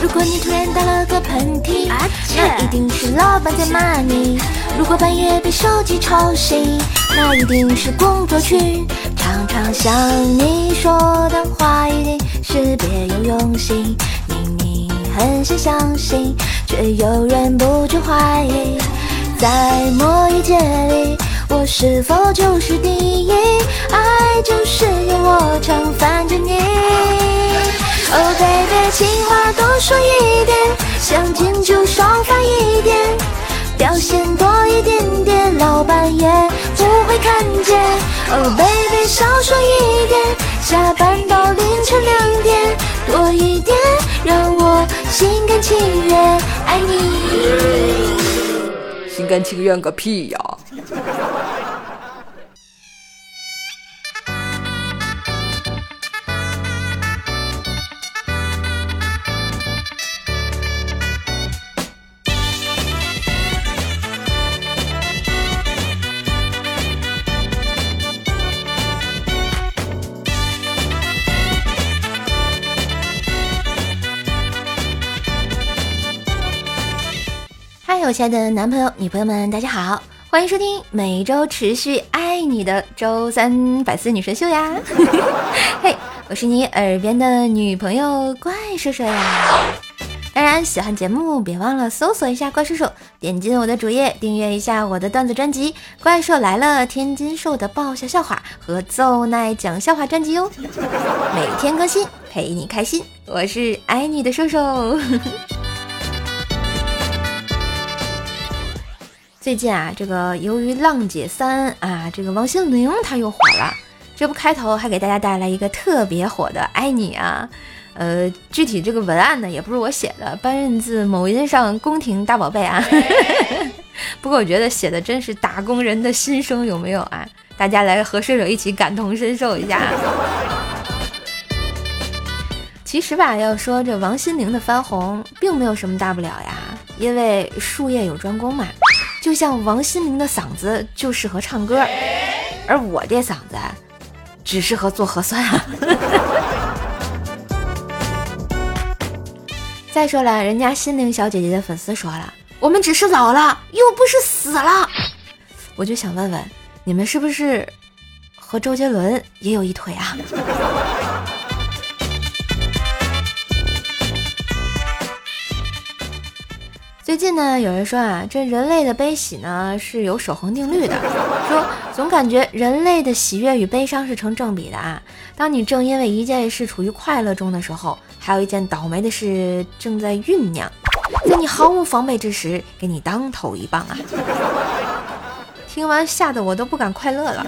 如果你突然打了个喷嚏，那一定是老板在骂你；如果半夜被手机吵醒，那一定是工作群。常常想你说的话，一定是别有用心。明明很想相信，却又忍不住怀疑，在某一界里，我是否就是第一？爱就是有我情话多说一点，想见就少发一点，表现多一点点，老板也不会看见。Oh baby，少说一点，下班到凌晨两点，多一点，让我心甘情愿爱你。心甘情愿个屁呀！我亲爱的男朋友、女朋友们，大家好，欢迎收听每周持续爱你的周三百思女神秀呀！嘿，我是你耳边的女朋友怪兽兽呀。当然，喜欢节目别忘了搜索一下怪兽兽，点进我的主页订阅一下我的段子专辑《怪兽来了》，天津兽的爆笑笑话和奏奈讲笑话专辑哟，每天更新，陪你开心。我是爱你的兽兽。最近啊，这个由于《浪姐三》啊，这个王心凌她又火了。这不开头还给大家带来一个特别火的“爱你”啊，呃，具体这个文案呢也不是我写的，搬运自某音上宫廷大宝贝啊。不过我觉得写的真是打工人的心声，有没有啊？大家来和射手一起感同身受一下。其实吧，要说这王心凌的翻红，并没有什么大不了呀，因为术业有专攻嘛。就像王心凌的嗓子就适合唱歌，而我这嗓子只适合做核酸啊。再说了，人家心灵小姐姐的粉丝说了，我们只是老了，又不是死了。我就想问问，你们是不是和周杰伦也有一腿啊？最近呢，有人说啊，这人类的悲喜呢是有守恒定律的，说总感觉人类的喜悦与悲伤是成正比的啊。当你正因为一件事处于快乐中的时候，还有一件倒霉的事正在酝酿，在你毫无防备之时，给你当头一棒啊！听完吓得我都不敢快乐了。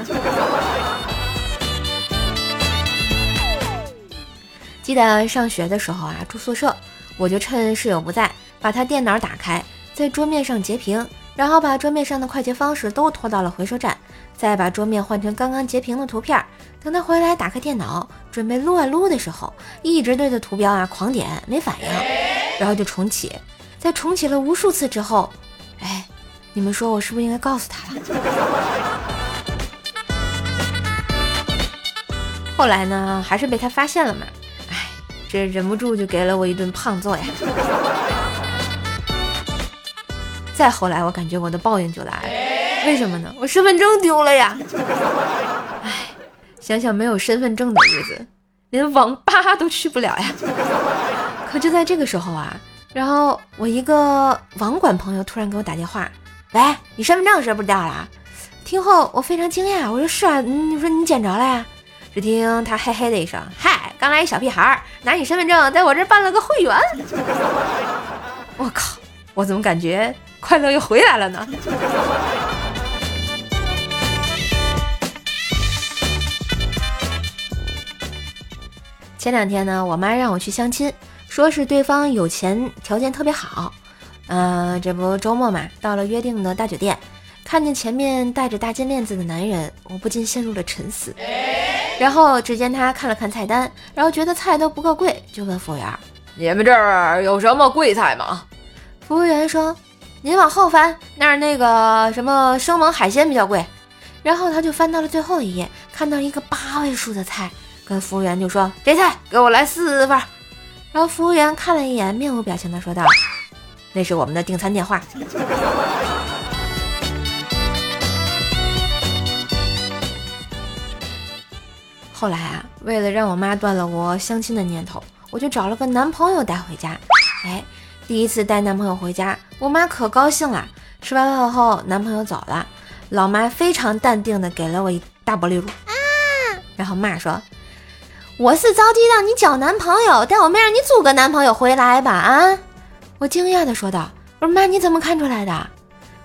记得上学的时候啊，住宿舍，我就趁室友不在。把他电脑打开，在桌面上截屏，然后把桌面上的快捷方式都拖到了回收站，再把桌面换成刚刚截屏的图片。等他回来打开电脑，准备撸啊撸的时候，一直对着图标啊狂点，没反应，然后就重启。在重启了无数次之后，哎，你们说我是不是应该告诉他了？后来呢，还是被他发现了嘛。哎，这忍不住就给了我一顿胖揍呀。再后来，我感觉我的报应就来了。为什么呢？我身份证丢了呀！哎，想想没有身份证的日子，连网吧都去不了呀。可就在这个时候啊，然后我一个网管朋友突然给我打电话：“喂，你身份证是不是掉了？”听后我非常惊讶，我说：“是啊，你说你捡着了呀？”只听他嘿嘿的一声：“嗨，刚来一小屁孩儿，拿你身份证在我这办了个会员。”我靠，我怎么感觉？快乐又回来了呢。前两天呢，我妈让我去相亲，说是对方有钱，条件特别好。嗯，这不周末嘛，到了约定的大酒店，看见前面戴着大金链子的男人，我不禁陷入了沉思。然后只见他看了看菜单，然后觉得菜都不够贵，就问服务员：“你们这儿有什么贵菜吗？”服务员说。您往后翻，那儿那个什么生猛海鲜比较贵。然后他就翻到了最后一页，看到一个八位数的菜，跟服务员就说：“这菜给我来四份。”然后服务员看了一眼，面无表情的说道：“那是我们的订餐电话。”后来啊，为了让我妈断了我相亲的念头，我就找了个男朋友带回家。哎，第一次带男朋友回家，我妈可高兴了。吃完饭后，男朋友走了，老妈非常淡定的给了我一大玻璃乳啊，然后骂说：“我是着急让你交男朋友，但我没让你租个男朋友回来吧？”啊，我惊讶的说道：“我说妈，你怎么看出来的？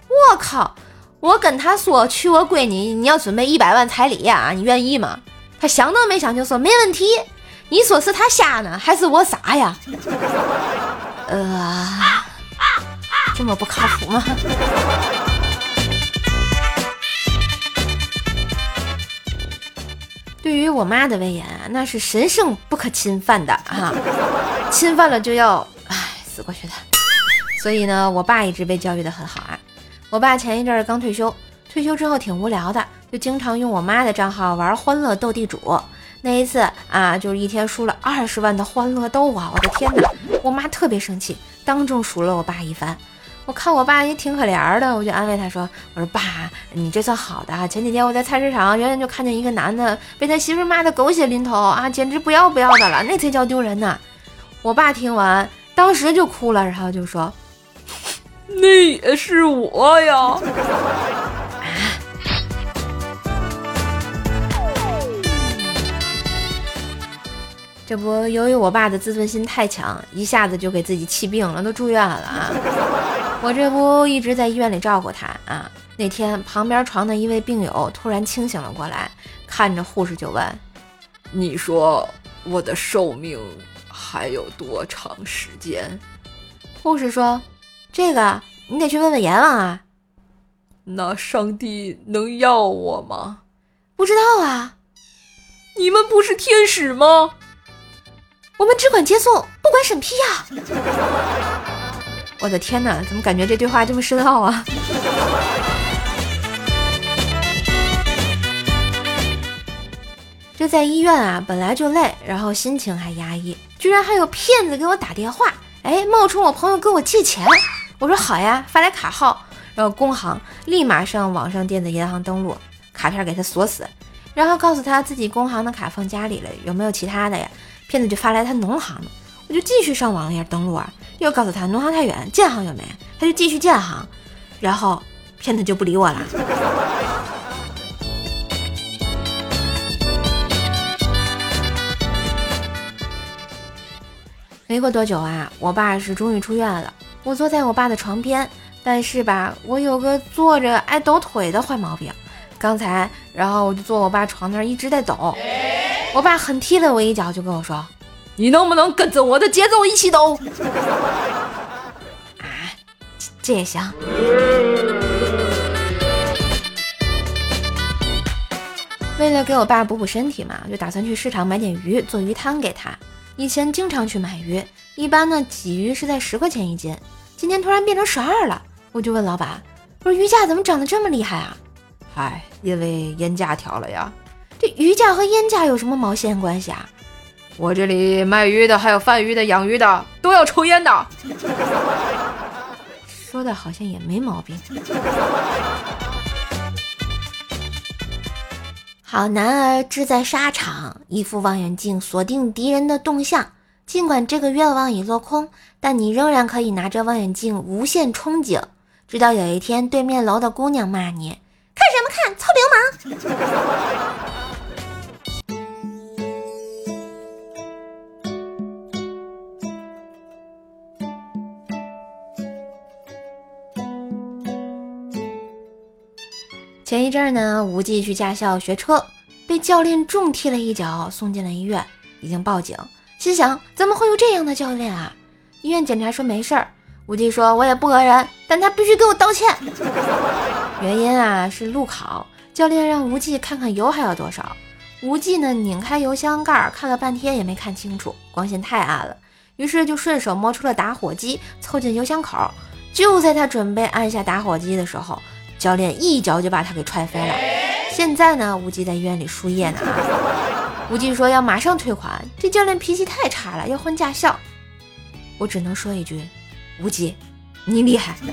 我靠，我跟他说娶我闺女，你要准备一百万彩礼啊，你愿意吗？他想都没想就说没问题。你说是他瞎呢，还是我傻呀？呃。”这么不靠谱吗？对于我妈的威严，那是神圣不可侵犯的啊！侵犯了就要唉死过去的。所以呢，我爸一直被教育的很好啊。我爸前一阵儿刚退休，退休之后挺无聊的，就经常用我妈的账号玩欢乐斗地主。那一次啊，就是一天输了二十万的欢乐斗啊！我的天哪，我妈特别生气，当众数了我爸一番。我看我爸也挺可怜的，我就安慰他说：“我说爸，你这算好的。前几天我在菜市场，远远就看见一个男的被他媳妇骂的狗血淋头啊，简直不要不要的了，那才叫丢人呢。”我爸听完，当时就哭了，然后就说：“那也是我呀。”这不，由于我爸的自尊心太强，一下子就给自己气病了，都住院了啊！我这不一直在医院里照顾他啊。那天旁边床的一位病友突然清醒了过来，看着护士就问：“你说我的寿命还有多长时间？”护士说：“这个你得去问问阎王啊。”那上帝能要我吗？不知道啊。你们不是天使吗？我们只管接送，不管审批呀！我的天哪，怎么感觉这对话这么深奥啊？这在医院啊，本来就累，然后心情还压抑，居然还有骗子给我打电话，哎，冒充我朋友跟我借钱。我说好呀，发来卡号，然后工行立马上网上电子银行登录，卡片给他锁死，然后告诉他自己工行的卡放家里了，有没有其他的呀？骗子就发来他农行的，我就继续上网页登录啊，又告诉他农行太远，建行有没？他就继续建行，然后骗子就不理我了。没过多久啊，我爸是终于出院了。我坐在我爸的床边，但是吧，我有个坐着爱抖腿的坏毛病。刚才，然后我就坐我爸床那一直在抖。我爸狠踢了我一脚，就跟我说：“你能不能跟着我的节奏一起抖？”啊，这也行。为了给我爸补补身体嘛，就打算去市场买点鱼做鱼汤给他。以前经常去买鱼，一般呢鲫鱼是在十块钱一斤，今天突然变成十二了，我就问老板：“我说鱼价怎么涨得这么厉害啊？”“嗨，因为烟价调了呀。”这鱼价和烟价有什么毛线关系啊？我这里卖鱼的，还有贩鱼的、养鱼的，都要抽烟的。说的好像也没毛病。好男儿志在沙场，一副望远镜锁定敌人的动向。尽管这个愿望已落空，但你仍然可以拿着望远镜无限憧憬，直到有一天对面楼的姑娘骂你：“看什么看，臭流氓！”前一阵儿呢，无忌去驾校学车，被教练重踢了一脚，送进了医院，已经报警。心想怎么会有这样的教练啊？医院检查说没事儿。无忌说：“我也不讹人，但他必须给我道歉。原因啊是路考，教练让无忌看看油还有多少。无忌呢拧开油箱盖，看了半天也没看清楚，光线太暗了，于是就顺手摸出了打火机，凑近油箱口。就在他准备按下打火机的时候。教练一脚就把他给踹飞了。现在呢，无忌在医院里输液呢。无忌说要马上退款，这教练脾气太差了，要换驾校。我只能说一句，无忌，你厉害。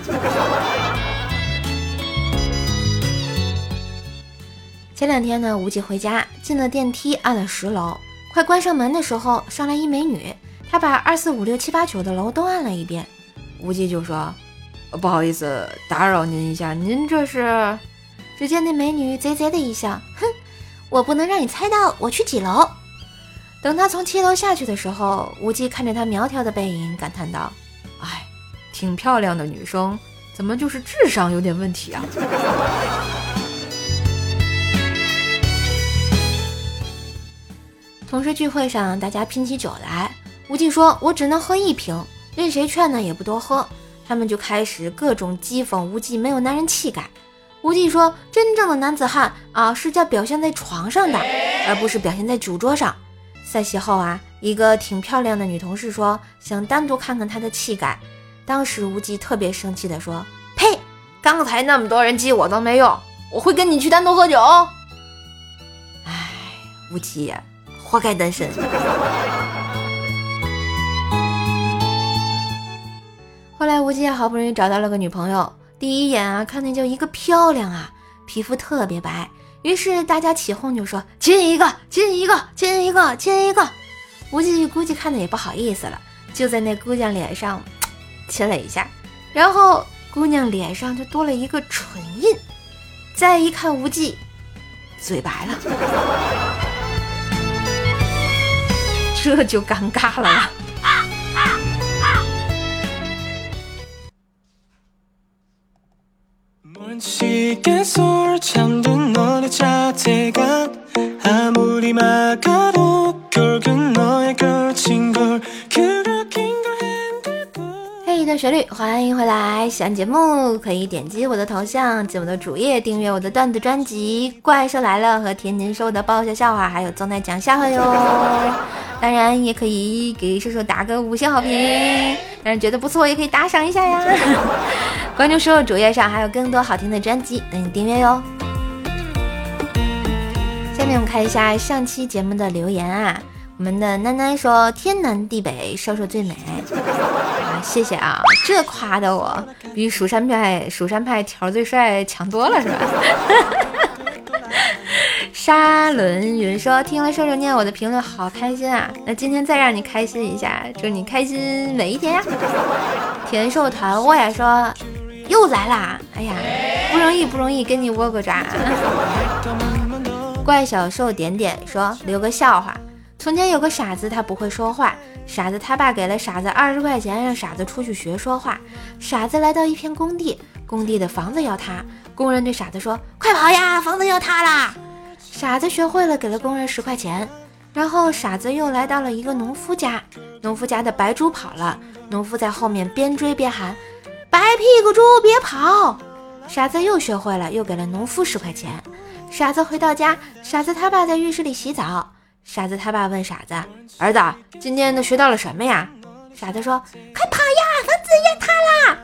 前两天呢，无忌回家，进了电梯，按了十楼，快关上门的时候，上来一美女，她把二四五六七八九的楼都按了一遍。无忌就说：“不好意思，打扰您一下，您这是？”只见那美女贼贼的一笑，哼，我不能让你猜到我去几楼。等他从七楼下去的时候，无忌看着她苗条的背影，感叹道：“哎，挺漂亮的女生，怎么就是智商有点问题啊？”同事聚会上，大家拼起酒来，无忌说：“我只能喝一瓶。”任谁劝呢也不多喝，他们就开始各种讥讽无忌没有男人气概。无忌说：“真正的男子汉啊，是叫表现在床上的，而不是表现在酒桌上。”赛席后啊，一个挺漂亮的女同事说想单独看看他的气概。当时无忌特别生气地说：“呸！刚才那么多人激我都没用，我会跟你去单独喝酒。”哎，无忌，活该单身。后来无忌好不容易找到了个女朋友，第一眼啊看见就一个漂亮啊，皮肤特别白，于是大家起哄就说亲一个，亲一个，亲一个，亲一个。无忌估计看的也不好意思了，就在那姑娘脸上亲了一下，然后姑娘脸上就多了一个唇印。再一看无忌，嘴白了，这就尴尬了。嘿，的旋律，欢迎回来！喜欢节目可以点击我的头像进我的主页，订阅我的段子专辑《怪兽来了》和甜甜说的爆笑笑话，还有总在讲笑话哟。当然也可以给射手打个五星好评，让人觉得不错，也可以打赏一下呀。关注射手主页上还有更多好听的专辑等你订阅哟。下面我们看一下上期节目的留言啊。我们的囡囡说：“天南地北，瘦瘦最美。”啊，谢谢啊，这夸的我比蜀山派蜀山派条最帅强多了，是吧？沙伦云说：“听了瘦瘦念我的评论，好开心啊！那今天再让你开心一下，祝你开心每一天呀！”甜瘦团我也说：“又来啦！哎呀，不容易不容易，跟你握个爪。”怪小兽点点说：“留个笑话。”从前有个傻子，他不会说话。傻子他爸给了傻子二十块钱，让傻子出去学说话。傻子来到一片工地，工地的房子要塌。工人对傻子说：“快跑呀，房子要塌啦！”傻子学会了，给了工人十块钱。然后傻子又来到了一个农夫家，农夫家的白猪跑了，农夫在后面边追边喊：“白屁股猪别跑！”傻子又学会了，又给了农夫十块钱。傻子回到家，傻子他爸在浴室里洗澡。傻子他爸问傻子：“儿子，今天都学到了什么呀？”傻子说：“快跑呀，房子要塌啦！”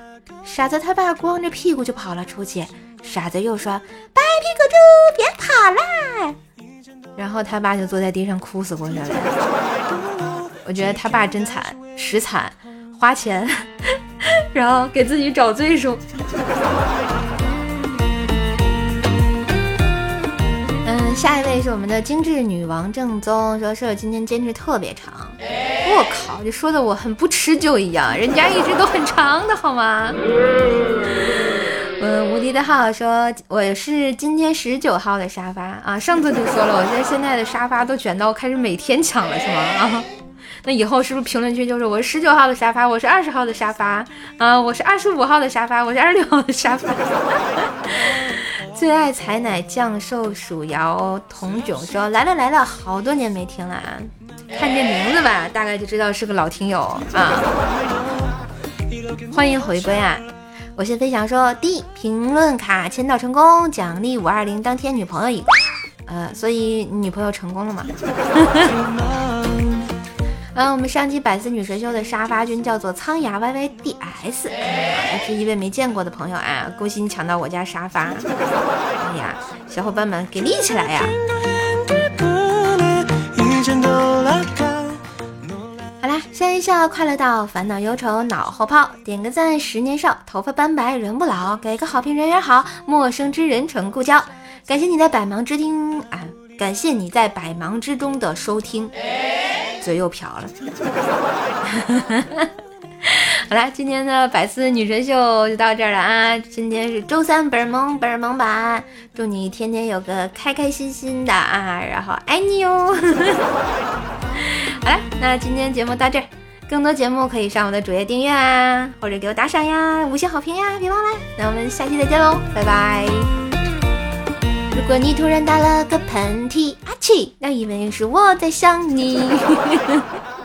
傻子他爸光着屁股就跑了出去。傻子又说：“白屁股猪，别跑啦！”然后他爸就坐在地上哭死过去了。我觉得他爸真惨，实惨，花钱，然后给自己找罪受。嗯下一位是我们的精致女王正宗，说舍友今天坚持特别长，我靠，就说的我很不持久一样，人家一直都很长的好吗？嗯，无敌的号说我是今天十九号的沙发啊，上次就说了，我现在现在的沙发都卷到开始每天抢了是吗？啊，那以后是不是评论区就是我是十九号的沙发，我是二十号的沙发啊，我是二十五号的沙发，我是二十六号的沙发。最爱采奶降寿鼠瑶童囧说来了来了，好多年没听了，看这名字吧，大概就知道是个老听友啊。欢迎回归啊！我先分享说，第评论卡签到成功，奖励五二零当天女朋友一个，呃，所以女朋友成功了吗？嗯，我们上期百思女神秀的沙发君叫做苍牙 Y Y D S，是一位没见过的朋友啊，恭喜你抢到我家沙发！哎呀，小伙伴们给力起来呀！好啦，笑一笑，快乐到，烦恼忧愁脑后抛。点个赞，十年少，头发斑白人不老。给个好评，人缘好，陌生之人成故交。感谢你在百忙之听啊，感谢你在百忙之中的收听。嘴又瓢了。好啦，今天的百思女神秀就到这儿了啊！今天是周三，本萌本萌版，祝你天天有个开开心心的啊！然后爱你哟。好了，那今天节目到这儿，更多节目可以上我的主页订阅啊，或者给我打赏呀，五星好评呀，别忘了。那我们下期再见喽，拜拜。如果你突然打了个喷嚏，阿嚏，那因为是我在想你。